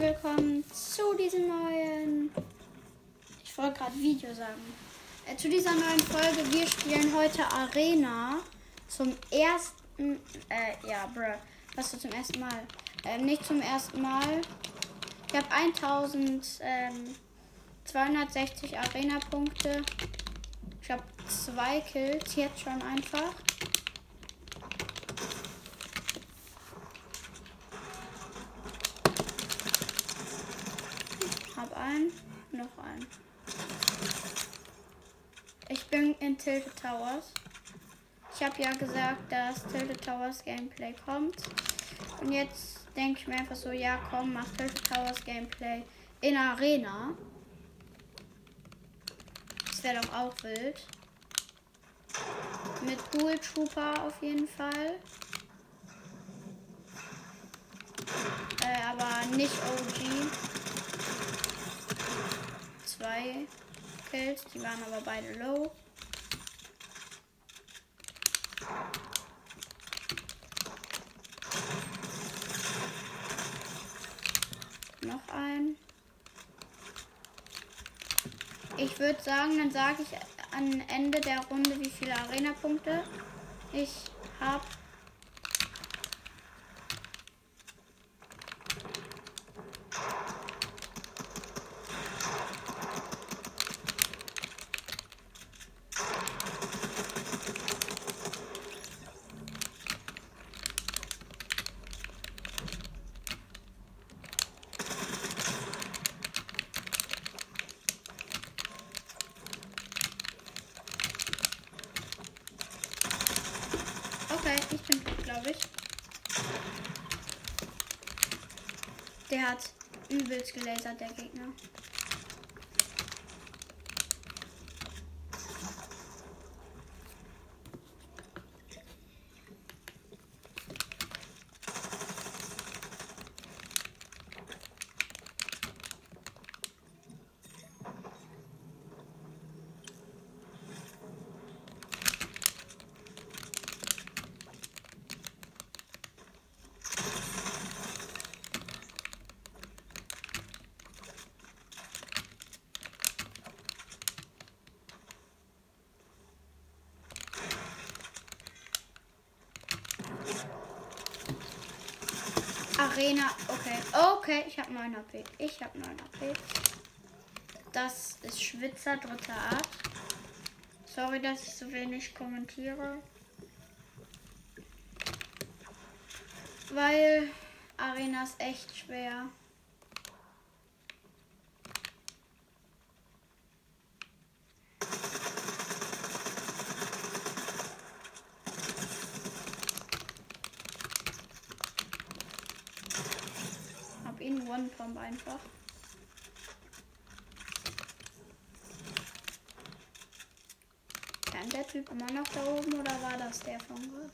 Willkommen zu diesem neuen. Ich wollte gerade Video sagen. Äh, zu dieser neuen Folge. Wir spielen heute Arena zum ersten. Äh, ja, bruh. Was du zum ersten Mal? Ähm, nicht zum ersten Mal. Ich habe 1260 Arena-Punkte. Ich habe zwei Kills jetzt schon einfach. Hab einen, noch einen. Ich bin in Tilted Towers. Ich habe ja gesagt, dass Tilted Towers Gameplay kommt. Und jetzt denke ich mir einfach so, ja komm, mach Tilted Towers Gameplay in Arena. Das wäre doch auch wild. Mit Dual Trooper auf jeden Fall. Äh, aber nicht OG. Zwei Kills, die waren aber beide low. Noch ein. Ich würde sagen, dann sage ich am Ende der Runde, wie viele Arena-Punkte ich habe. Okay, ich bin tot, glaube ich. Der hat übelst gelasert, der Gegner. Arena, okay. Okay, ich habe 9 AP. Ich habe 9 AP. Das ist Schwitzer dritter Art. Sorry, dass ich so wenig kommentiere. Weil Arena ist echt schwer. Hab ihn One-Pump einfach. Kann der Typ immer noch da oben oder war das der von gerade?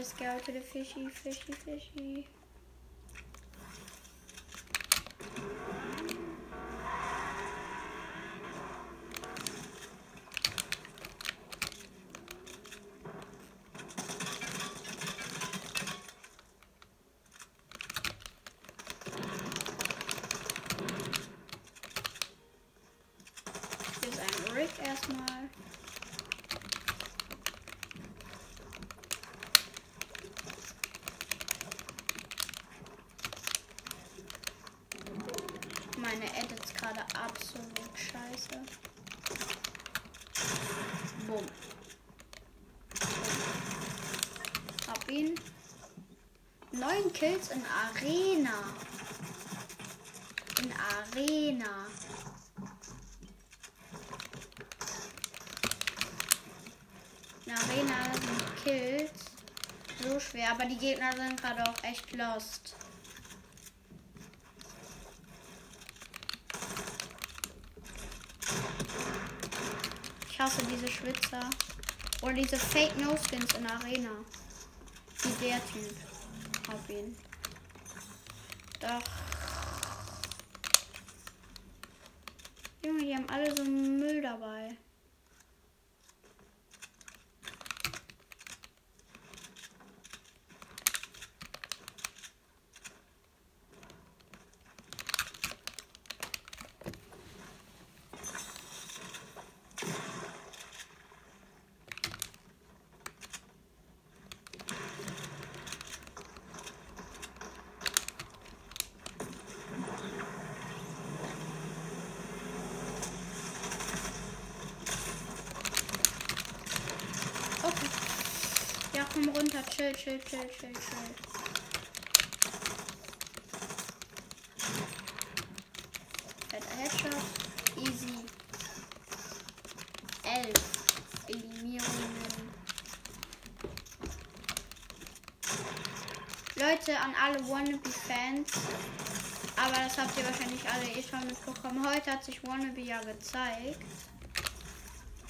Ist Girl to the Fishy, Fishy, Fishy? Hier ist ein Rick erstmal. Meine Edits gerade absolut scheiße. Bumm. Hab ihn. Neun Kills in Arena. In Arena. In Arena sind Kills so schwer, aber die Gegner sind gerade auch echt lost. Ich hasse diese Schwitzer. Oder diese Fake No Skins in Arena. Wie der Typ. Hab ihn. Doch. Junge, die haben alle so Müll dabei. komm runter. Chill, chill, chill, chill, chill. Fetter Headshot. Easy. Elf. Eliminierungen. Leute, an alle Wannabe-Fans. Aber das habt ihr wahrscheinlich alle eh schon mitbekommen. Heute hat sich Wannabe ja gezeigt.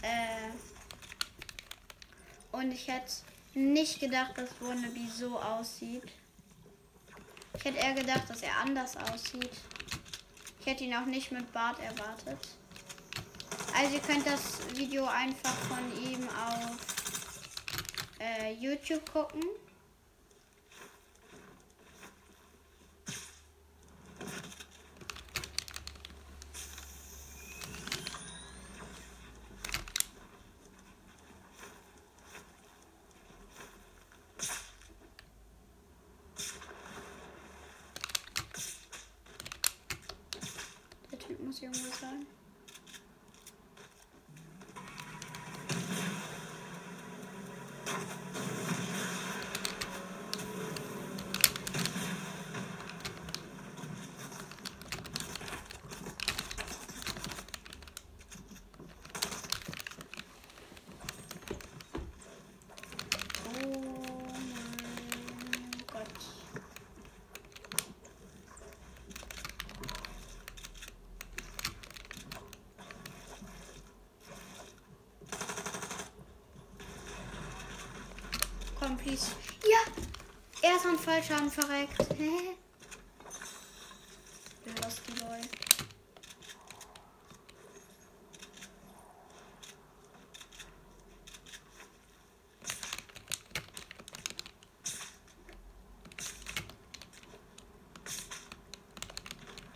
Äh, und ich hätte nicht gedacht, dass Wannabe so aussieht. Ich hätte eher gedacht, dass er anders aussieht. Ich hätte ihn auch nicht mit Bart erwartet. Also ihr könnt das Video einfach von ihm auf äh, YouTube gucken. Der Typ muss irgendwo sein. Oh mein Gott. Please. Ja! Er ist an Fallschaden verreckt. Hä? Lusty Boy.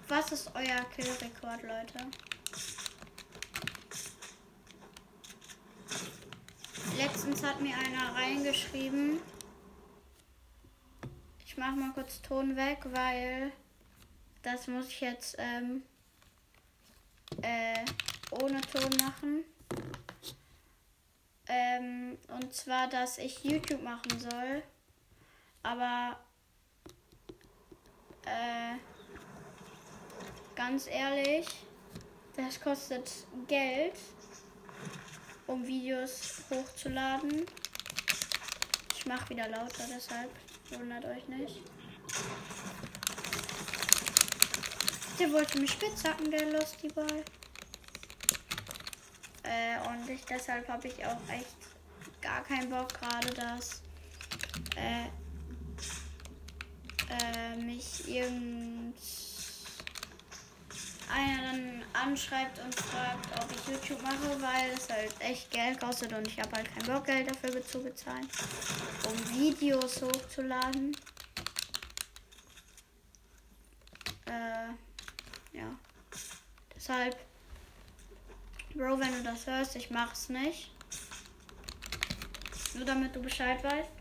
Was ist euer Killrekord, Leute? Hat mir einer reingeschrieben. Ich mache mal kurz Ton weg, weil das muss ich jetzt ähm, äh, ohne Ton machen. Ähm, und zwar, dass ich YouTube machen soll. Aber äh, ganz ehrlich, das kostet Geld, um Videos hochzuladen. Ich mache wieder lauter, deshalb wundert euch nicht. Der wollte mich spitzhacken, der Lusty Boy. Äh, und ich, deshalb habe ich auch echt gar keinen Bock gerade, dass äh, äh, mich irgend einer dann anschreibt und fragt, ob ich YouTube mache, weil es halt echt Geld kostet und ich habe halt keinen Bock, Geld dafür zu bezahlen, um Videos hochzuladen. Äh, ja. Deshalb, Bro, wenn du das hörst, ich mach's nicht. Nur damit du Bescheid weißt.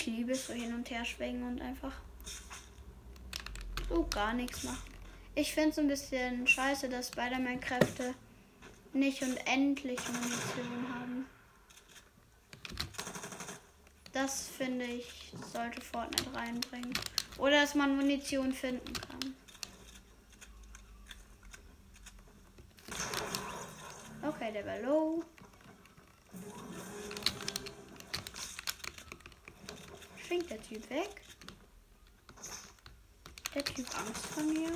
Ich liebe es so hin und her schwingen und einfach so gar nichts machen. Ich finde es ein bisschen scheiße, dass Spider-Man-Kräfte nicht unendlich Munition haben. Das finde ich, sollte Fortnite reinbringen. Oder dass man Munition finden kann. Okay, der war low. Springt der Typ weg? Der Typ Angst vor mir?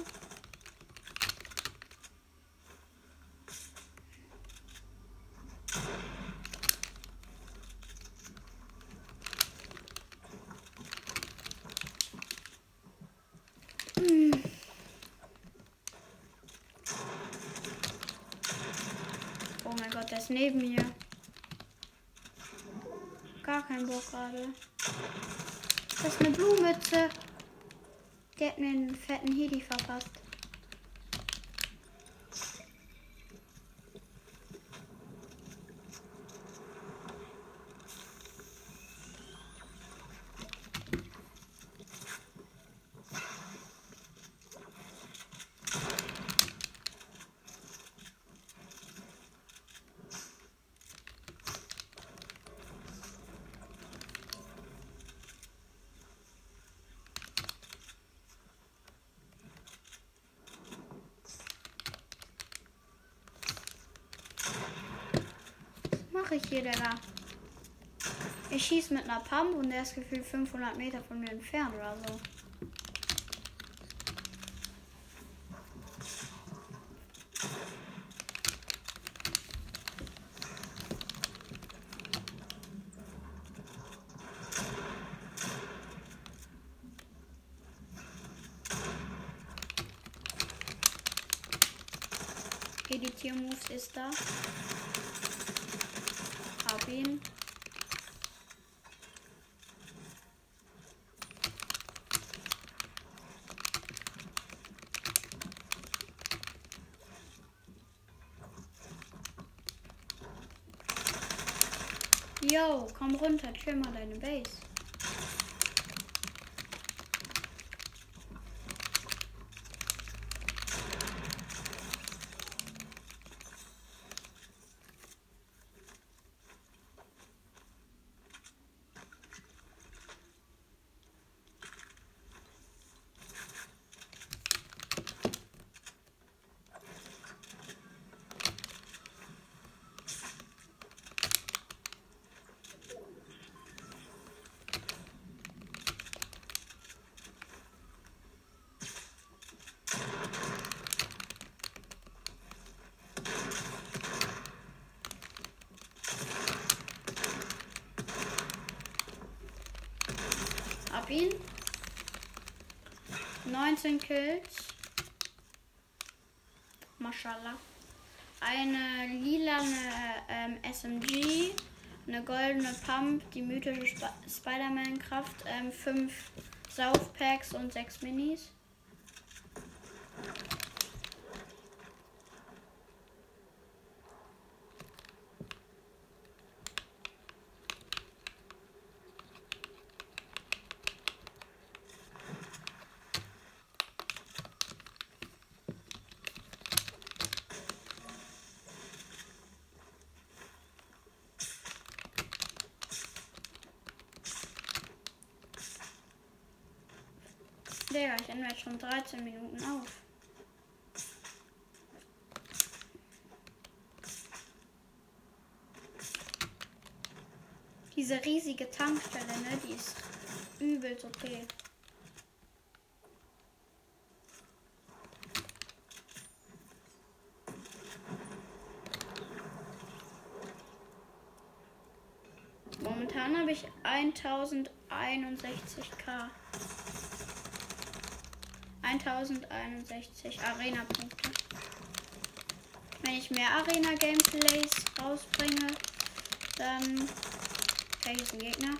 Hm. Oh mein Gott, der ist neben mir. Gar kein Bock gerade. Das ist eine Blumenmütze. Der hat mir einen fetten Hedi verpasst. Mache ich hier, Digga? Ich schieße mit einer Pump und der ist gefühlt 500 Meter von mir entfernt oder so. Editier-Moves ist da. Hab ihn. Yo, komm runter, chill mal deine Base. Hab ihn. 19 Kills. Mashallah. Eine lilane ähm, SMG. Eine goldene Pump, die mythische Sp Spider-Man-Kraft. Ähm, fünf Saufpacks und sechs Minis. Digga, ich nehme jetzt schon 13 Minuten auf. Diese riesige Tankstelle, ne, die ist übelst okay. Momentan habe ich 1061k. 1061 Arena-Punkte. Wenn ich mehr Arena-Gameplays rausbringe, dann. Hier ist ein Gegner.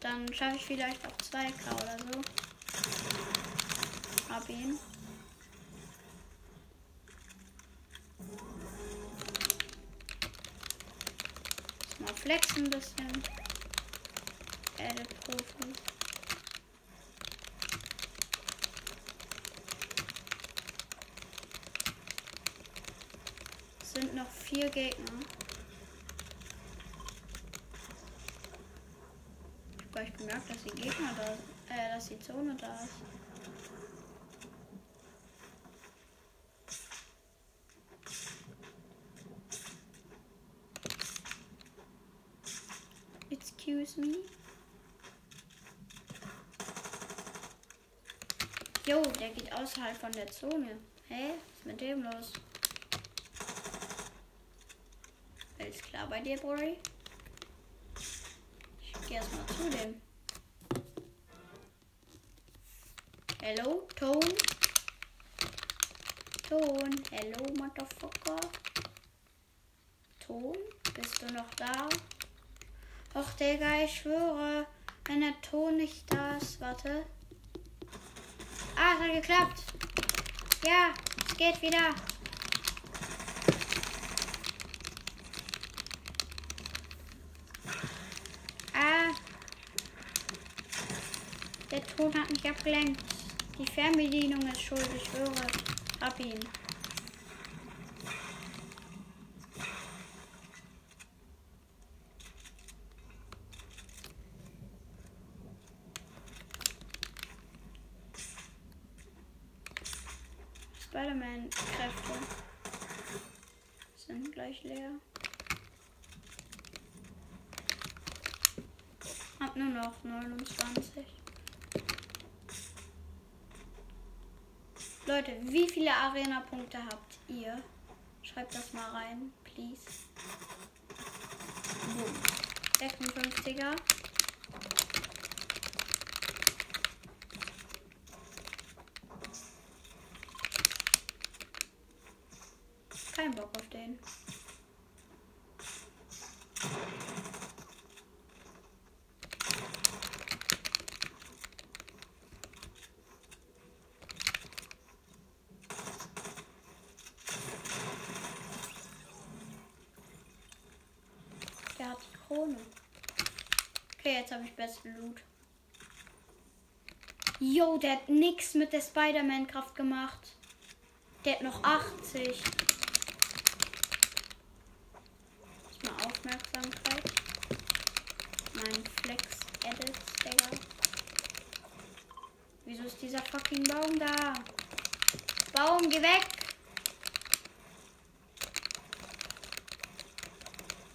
Dann schaffe ich vielleicht auch 2K oder so. Hab ihn. Mal flexen ein bisschen. Edit Profis. sind noch vier Gegner. Ich habe gleich gemerkt, dass die Gegner da, äh, dass die Zone da ist. Excuse me. Jo, der geht außerhalb von der Zone. Hä? Was ist mit dem los? Alles klar bei dir, Bori? Ich geh erstmal zu dem. Hello, Ton? Ton, hello, Motherfucker. Ton, bist du noch da? Och, Digga, ich schwöre, wenn der Ton nicht da ist, warte. Ah, es hat geklappt. Ja, es geht wieder. Der Ton hat mich abgelenkt. Die Fernbedienung ist schuld, ich höre. Hab ihn. Spider-Man-Kräfte sind gleich leer. Hab nur noch 29. Leute, wie viele Arena-Punkte habt ihr? Schreibt das mal rein, please. Boom. 56er. Kein Bock auf den. Der hat die Krone. Okay, jetzt habe ich besten Loot. Yo, der hat nix mit der Spider-Man-Kraft gemacht. Der hat noch 80. Mal Aufmerksamkeit. Mein Flex Edits, Digga. Wieso ist dieser fucking Baum da? Baum, geh weg!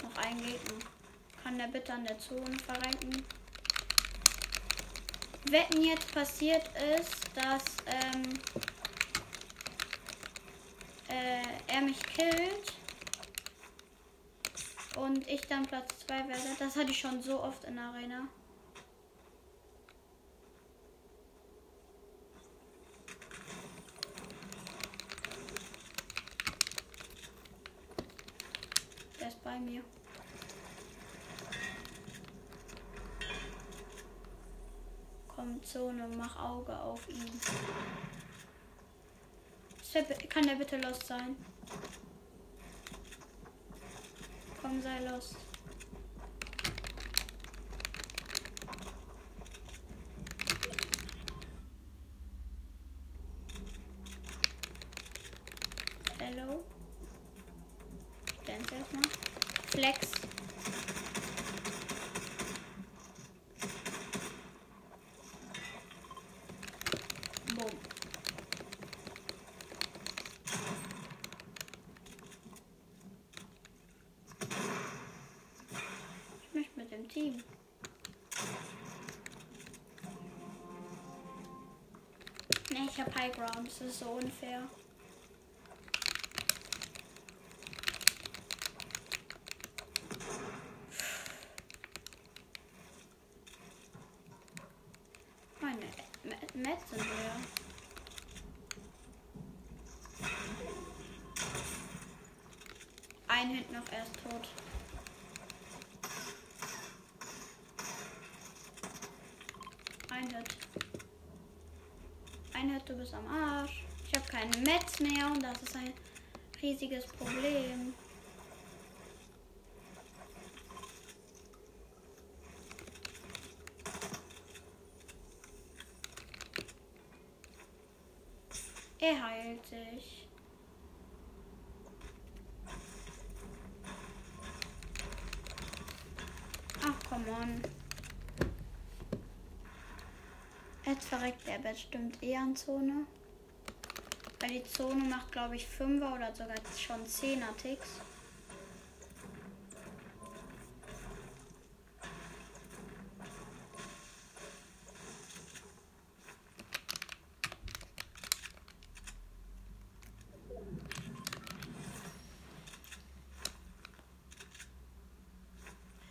Noch ein Gegner. Kann der bitte an der Zone verrecken? Wetten jetzt passiert ist, dass ähm, äh, er mich killt und ich dann Platz 2 werde. Das hatte ich schon so oft in der Arena. Der ist bei mir. Komm, Zone, mach Auge auf ihn. Kann der bitte los sein? Komm, sei los. Hello. Dance erstmal. Flex. Boom. Ich möchte mit dem Team. Nee, ich habe High Ground. Das ist so unfair. Meine Mets sind leer. Ein Hit noch, er ist tot. Ein Hit. Ein Hit, du bist am Arsch. Ich habe keine Mets mehr und das ist ein riesiges Problem. Er heilt sich. Ach, come on. Jetzt verreckt er bestimmt eher an Zone. Weil die Zone macht, glaube ich, 5er oder sogar schon 10er Ticks.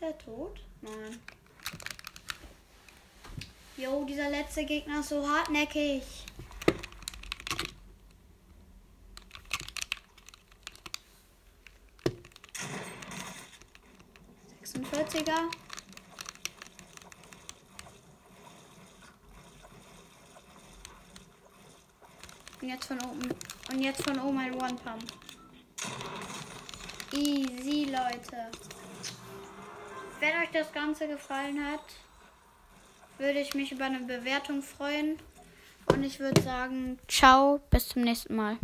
Er tot? Nein. Jo, dieser letzte Gegner ist so hartnäckig. Sechsundvierziger. Und jetzt von oben. Und jetzt von oben ein One-Pump. Easy, Leute. Wenn euch das Ganze gefallen hat, würde ich mich über eine Bewertung freuen. Und ich würde sagen, ciao, bis zum nächsten Mal.